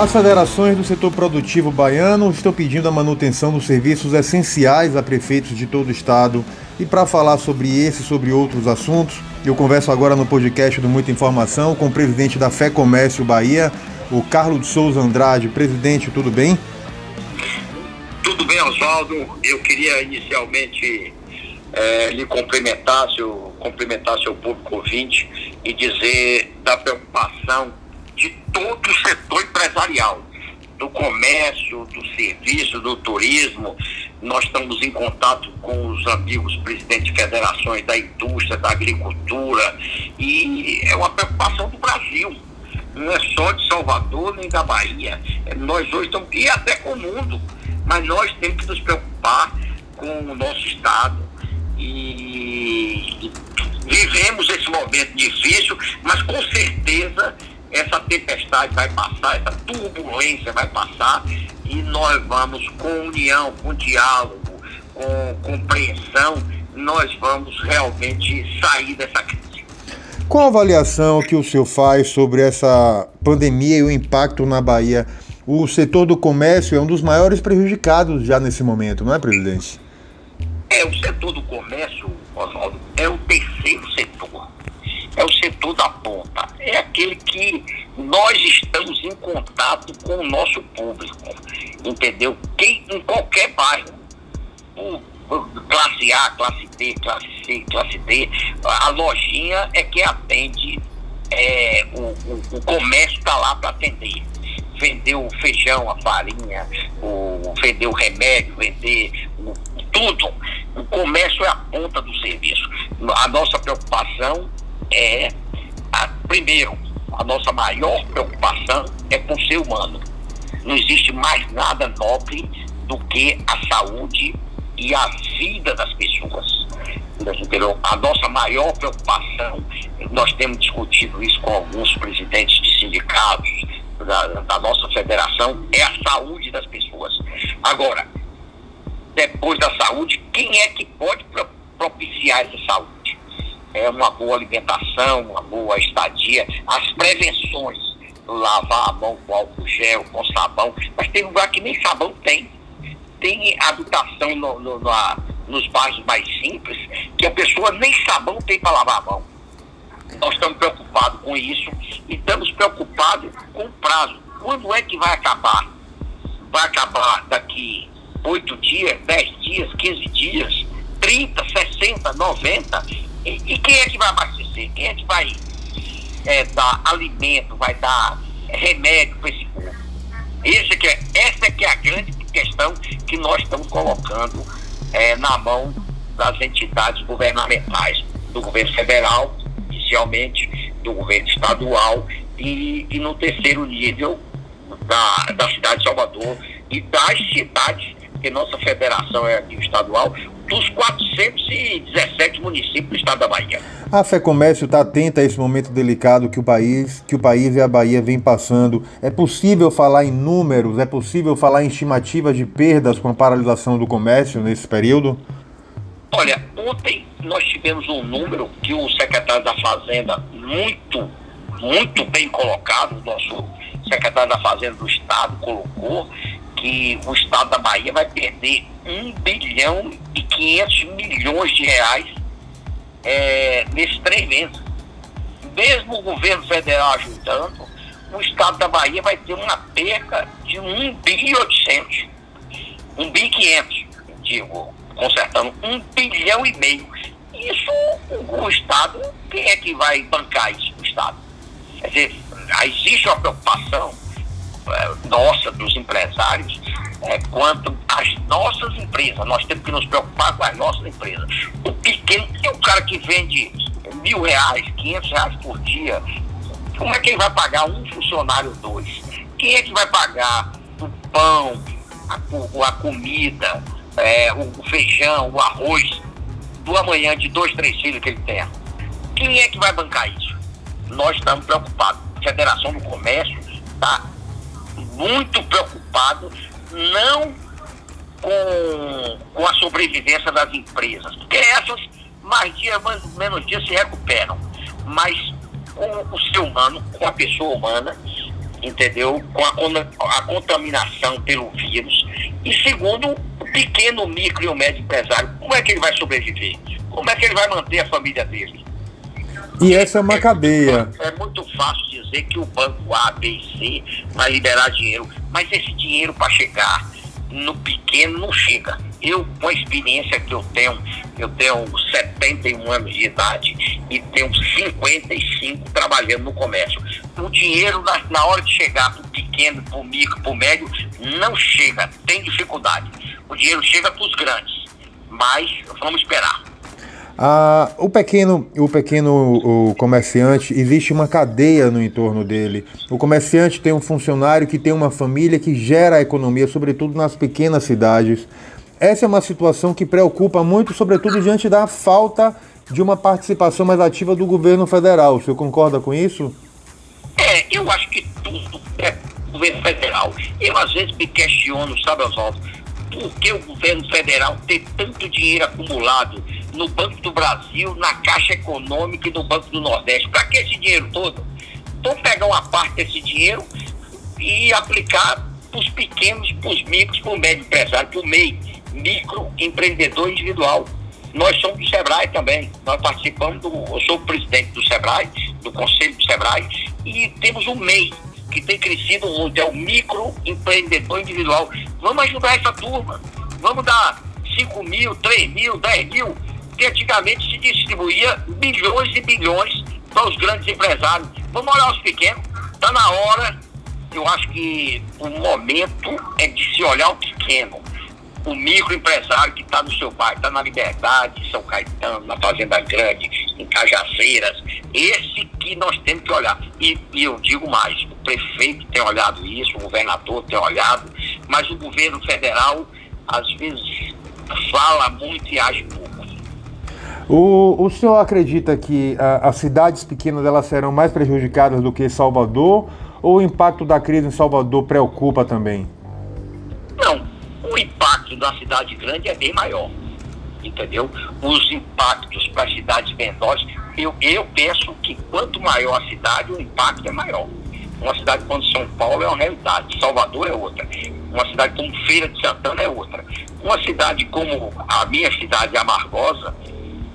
As federações do setor produtivo baiano estão pedindo a manutenção dos serviços essenciais a prefeitos de todo o estado. E para falar sobre esse e sobre outros assuntos, eu converso agora no podcast do Muita Informação com o presidente da Fé Comércio Bahia, o Carlos de Souza Andrade. Presidente, tudo bem? Tudo bem, Oswaldo. Eu queria inicialmente é, lhe cumprimentar, seu, cumprimentar seu público ouvinte e dizer da preocupação todo o setor empresarial, do comércio, do serviço, do turismo. Nós estamos em contato com os amigos presidentes de federações da indústria, da agricultura, e é uma preocupação do Brasil. Não é só de Salvador nem da Bahia. É, nós hoje estamos, e até com o mundo, mas nós temos que nos preocupar com o nosso Estado. E vivemos esse momento difícil, mas com certeza essa tempestade vai passar, essa turbulência vai passar e nós vamos com união, com diálogo, com compreensão, nós vamos realmente sair dessa crise. Qual a avaliação que o senhor faz sobre essa pandemia e o impacto na Bahia? O setor do comércio é um dos maiores prejudicados já nesse momento, não é, presidente? É, o setor do comércio, Oswaldo, é o terceiro setor. É o setor da. É aquele que nós estamos em contato com o nosso público. Entendeu? Quem, em qualquer bairro. Classe A, classe B, classe C, classe D. A lojinha é que atende, é, o, o, o comércio está lá para atender vender o feijão, a farinha, o, vender o remédio, vender o, tudo. O comércio é a ponta do serviço. A nossa preocupação é, primeiro, a nossa maior preocupação é com o ser humano. Não existe mais nada nobre do que a saúde e a vida das pessoas. Entendeu? A nossa maior preocupação, nós temos discutido isso com alguns presidentes de sindicatos, da, da nossa federação é a saúde das pessoas. Agora, depois da saúde, quem é que pode propiciar essa saúde? É uma boa alimentação, uma boa estadia, as prevenções, lavar a mão com álcool gel, com sabão, mas tem lugar que nem sabão tem. Tem habitação no, no, na, nos bairros mais simples que a pessoa nem sabão tem para lavar a mão. Nós estamos preocupados com isso e estamos preocupados com o prazo. Quando é que vai acabar? Vai acabar daqui oito dias, dez dias, quinze dias, trinta, sessenta, noventa? E, e, quem é que vai abastecer? Quem é que vai é, dar alimento, vai dar remédio para esse povo? Esse é, essa é que é a grande questão que nós estamos colocando é, na mão das entidades governamentais, do governo federal inicialmente do governo estadual e, e no terceiro nível da, da cidade de Salvador e das cidades, que nossa federação é aqui estadual, dos 417 municípios do estado da Bahia. A Fé Comércio está atenta a esse momento delicado que o país, que o país e a Bahia vem passando. É possível falar em números? É possível falar em estimativas de perdas com a paralisação do comércio nesse período? Olha, ontem nós tivemos um número que o secretário da Fazenda, muito, muito bem colocado, o nosso secretário da Fazenda do Estado colocou, que o Estado da Bahia vai perder 1 bilhão e 500 milhões de reais é, nesses três meses. Mesmo o governo federal ajudando, o Estado da Bahia vai ter uma perca de 1 bilhão e 800. 1 bilhão e 500, digo, consertando um bilhão e meio. Isso, o, Estado, quem é que vai bancar isso? O Estado. Quer dizer, existe uma preocupação nossa, dos empresários, é, quanto às nossas empresas. Nós temos que nos preocupar com as nossas empresas. O pequeno, tem um cara que vende mil reais, quinhentos reais por dia, como é que ele vai pagar um funcionário dois? Quem é que vai pagar o pão, a, a comida, é, o, feijão, o arroz do amanhã de dois, três filhos que ele tem. Quem é que vai bancar isso? Nós estamos preocupados. A Federação do Comércio está muito preocupado, não com, com a sobrevivência das empresas, porque essas mais dia, mais, menos dia se recuperam, mas com o ser humano, com a pessoa humana, entendeu? Com a, a contaminação pelo vírus. E segundo, o pequeno, micro e o médio empresário, como é que ele vai sobreviver? Como é que ele vai manter a família dele? E essa é uma cadeia. É muito fácil dizer que o banco A, B e C vai liberar dinheiro, mas esse dinheiro para chegar no pequeno não chega. Eu, com a experiência que eu tenho, eu tenho 71 anos de idade e tenho 55 trabalhando no comércio. O dinheiro, na, na hora de chegar para o pequeno, para o micro, para o médio, não chega, tem dificuldade. O dinheiro chega para os grandes, mas vamos esperar. Ah, o pequeno, o pequeno o comerciante, existe uma cadeia no entorno dele. O comerciante tem um funcionário que tem uma família que gera a economia, sobretudo nas pequenas cidades. Essa é uma situação que preocupa muito, sobretudo diante da falta de uma participação mais ativa do governo federal. O senhor concorda com isso? É, eu acho que tudo é governo federal. Eu às vezes me questiono, sabe, Oswaldo, por que o governo federal tem tanto dinheiro acumulado no Banco do Brasil, na Caixa Econômica e no Banco do Nordeste? Para que esse dinheiro todo? Então pegar uma parte desse dinheiro e aplicar para os pequenos, para os micros, para o médio empresário, para o MEI, microempreendedor individual. Nós somos do SEBRAE também. Nós participamos do. Eu sou o presidente do SEBRAE, do Conselho do SEBRAE, e temos um MEI, que tem crescido muito, é o microempreendedor individual. Vamos ajudar essa turma. Vamos dar 5 mil, 3 mil, 10 mil, que antigamente se distribuía bilhões e bilhões para os grandes empresários. Vamos olhar os pequenos. Está na hora, eu acho que o momento é de se olhar o pequeno. O microempresário que está no seu bairro, está na Liberdade, São Caetano, na Fazenda Grande, em Cajazeiras. Esse que nós temos que olhar. E, e eu digo mais, o prefeito tem olhado isso, o governador tem olhado, mas o governo federal, às vezes, fala muito e age pouco. O, o senhor acredita que a, as cidades pequenas elas serão mais prejudicadas do que Salvador? Ou o impacto da crise em Salvador preocupa também? Não, o impacto da cidade grande é bem maior. Entendeu? Os impactos para cidades menores, eu, eu penso que quanto maior a cidade, o impacto é maior. Uma cidade como São Paulo é uma realidade, Salvador é outra. Uma cidade como Feira de Santana é outra. Uma cidade como a minha cidade, Amargosa,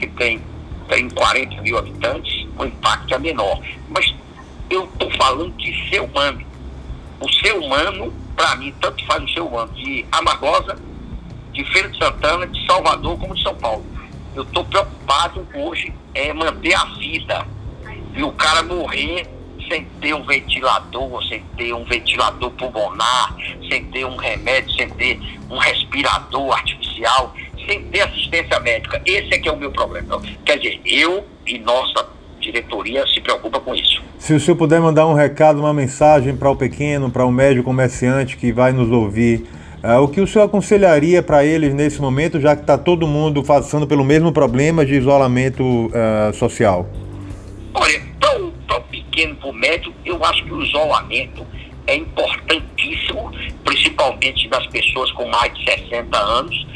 que tem, tem 40 mil habitantes, o impacto é menor. Mas eu estou falando de ser humano. O ser humano, para mim, tanto faz o ser humano de Amargosa, de Feira de Santana, de Salvador, como de São Paulo. Eu estou preocupado hoje é manter a vida. E o cara morrer sem ter um ventilador, sem ter um ventilador pulmonar, sem ter um remédio, sem ter um respirador artificial sem ter assistência médica. Esse é que é o meu problema. Então, quer dizer, eu e nossa diretoria se preocupa com isso. Se o senhor puder mandar um recado, uma mensagem para o pequeno, para o médio comerciante que vai nos ouvir, uh, o que o senhor aconselharia para eles nesse momento, já que está todo mundo passando pelo mesmo problema de isolamento uh, social? Olha, para o pequeno, para o médio, eu acho que o isolamento é importantíssimo, principalmente das pessoas com mais de 60 anos,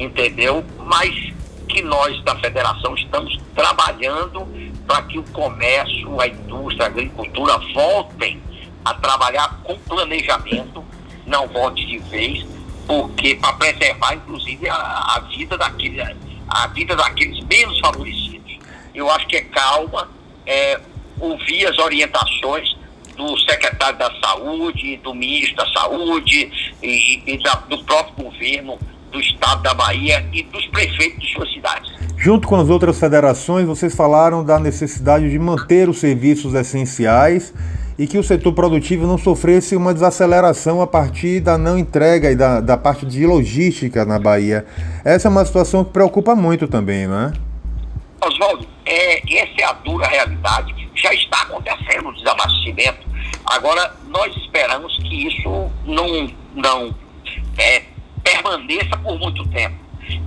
entendeu? Mas que nós da federação estamos trabalhando para que o comércio, a indústria, a agricultura voltem a trabalhar com planejamento, não volte de vez, porque para preservar inclusive a, a, vida daqueles, a vida daqueles menos favorecidos. Eu acho que é calma, é, ouvir as orientações do secretário da Saúde, do ministro da Saúde e, e da, do próprio governo do estado da Bahia e dos prefeitos de suas cidades. Junto com as outras federações, vocês falaram da necessidade de manter os serviços essenciais e que o setor produtivo não sofresse uma desaceleração a partir da não entrega e da, da parte de logística na Bahia. Essa é uma situação que preocupa muito também, não é? Oswaldo, é, essa é a dura realidade. Já está acontecendo o desabastecimento. Agora, nós esperamos que isso não, não é, permaneça por muito tempo.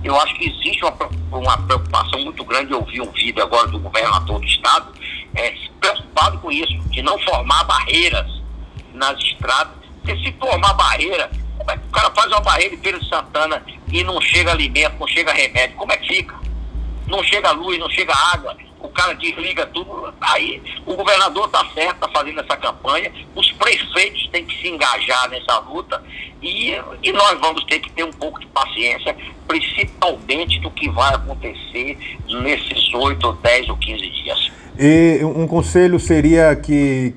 Eu acho que existe uma, uma preocupação muito grande. Eu ouvi um vídeo agora do governador do estado é, preocupado com isso, de não formar barreiras nas estradas. Porque se formar barreira, como é que o cara faz uma barreira em Feira de Santana e não chega alimento, não chega remédio? Como é que fica? Não chega luz, não chega água. O cara desliga tudo. Aí o governador está certo, está fazendo essa campanha, os prefeitos têm que se engajar nessa luta e, e nós vamos ter que ter um pouco de paciência, principalmente do que vai acontecer nesses 8, 10 ou 15 dias. E um conselho seria que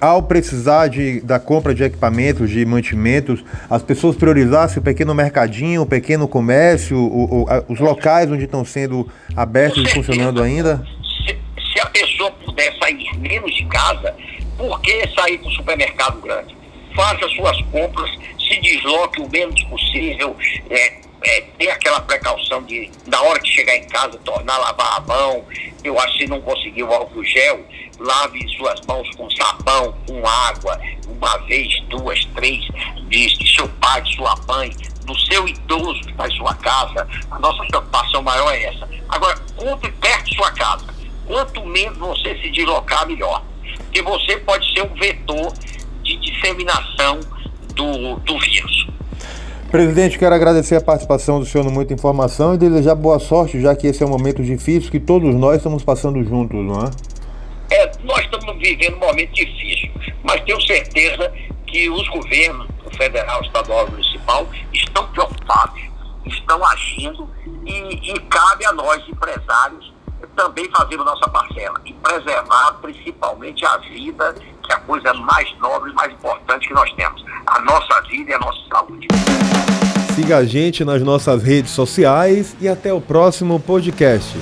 ao precisar de, da compra de equipamentos, de mantimentos, as pessoas priorizassem o pequeno mercadinho, o pequeno comércio, o, o, a, os locais onde estão sendo abertos e funcionando ainda? Se, se, a pessoa puder sair menos de casa, por que sair para o supermercado grande? Faça suas compras, se desloque o menos possível, é, é, ter aquela precaução de, na hora que chegar em casa, tornar lavar a mão. Eu acho que se não conseguir o álcool gel, lave suas mãos com sabão, com água, uma vez, duas, três, de, de seu pai, sua mãe, do seu idoso que em sua casa. A nossa preocupação maior é essa. Agora, compre perto de sua casa. Quanto menos você se deslocar, melhor. Porque você pode ser um vetor de disseminação do, do vírus. Presidente, quero agradecer a participação do senhor no Muita Informação e desejar boa sorte, já que esse é um momento difícil que todos nós estamos passando juntos, não é? É, nós estamos vivendo um momento difícil, mas tenho certeza que os governos, o federal, estadual e municipal, estão preocupados, estão agindo e, e cabe a nós, empresários, também fazer a nossa parcela e preservar principalmente a vida, coisa mais nobre mais importante que nós temos, a nossa vida e a nossa saúde. Siga a gente nas nossas redes sociais e até o próximo podcast.